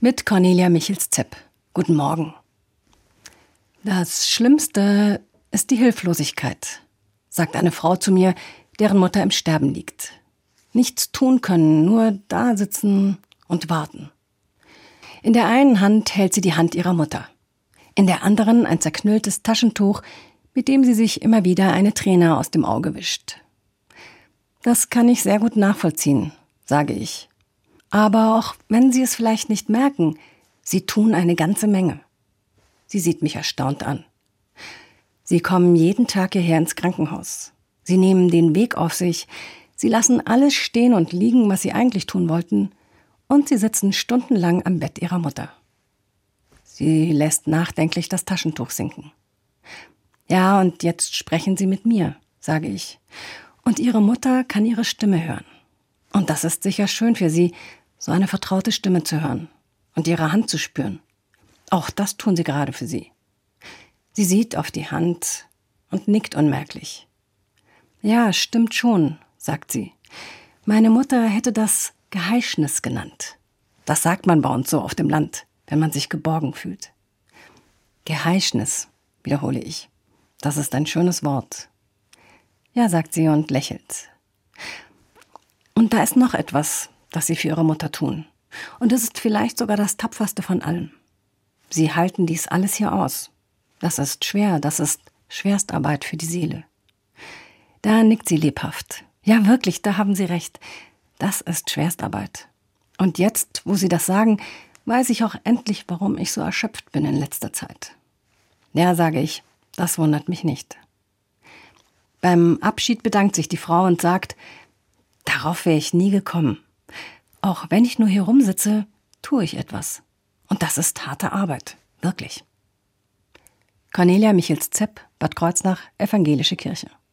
Mit Cornelia Michels-Zepp. Guten Morgen. Das Schlimmste ist die Hilflosigkeit, sagt eine Frau zu mir, deren Mutter im Sterben liegt. Nichts tun können, nur da sitzen und warten. In der einen Hand hält sie die Hand ihrer Mutter, in der anderen ein zerknülltes Taschentuch, mit dem sie sich immer wieder eine Träne aus dem Auge wischt. Das kann ich sehr gut nachvollziehen, sage ich. Aber auch wenn Sie es vielleicht nicht merken, Sie tun eine ganze Menge. Sie sieht mich erstaunt an. Sie kommen jeden Tag hierher ins Krankenhaus. Sie nehmen den Weg auf sich. Sie lassen alles stehen und liegen, was Sie eigentlich tun wollten. Und Sie sitzen stundenlang am Bett Ihrer Mutter. Sie lässt nachdenklich das Taschentuch sinken. Ja, und jetzt sprechen Sie mit mir, sage ich. Und Ihre Mutter kann Ihre Stimme hören. Und das ist sicher schön für Sie, so eine vertraute Stimme zu hören und ihre Hand zu spüren. Auch das tun sie gerade für sie. Sie sieht auf die Hand und nickt unmerklich. Ja, stimmt schon, sagt sie. Meine Mutter hätte das Geheischnis genannt. Das sagt man bei uns so auf dem Land, wenn man sich geborgen fühlt. Geheischnis, wiederhole ich. Das ist ein schönes Wort. Ja, sagt sie und lächelt. Und da ist noch etwas, das sie für ihre Mutter tun. Und es ist vielleicht sogar das tapferste von allem. Sie halten dies alles hier aus. Das ist schwer, das ist Schwerstarbeit für die Seele. Da nickt sie lebhaft. Ja, wirklich, da haben Sie recht. Das ist Schwerstarbeit. Und jetzt, wo Sie das sagen, weiß ich auch endlich, warum ich so erschöpft bin in letzter Zeit. Ja, sage ich, das wundert mich nicht. Beim Abschied bedankt sich die Frau und sagt, darauf wäre ich nie gekommen. Auch wenn ich nur hier rumsitze, tue ich etwas. Und das ist harte Arbeit. Wirklich. Cornelia Michels-Zepp, Bad Kreuznach, Evangelische Kirche.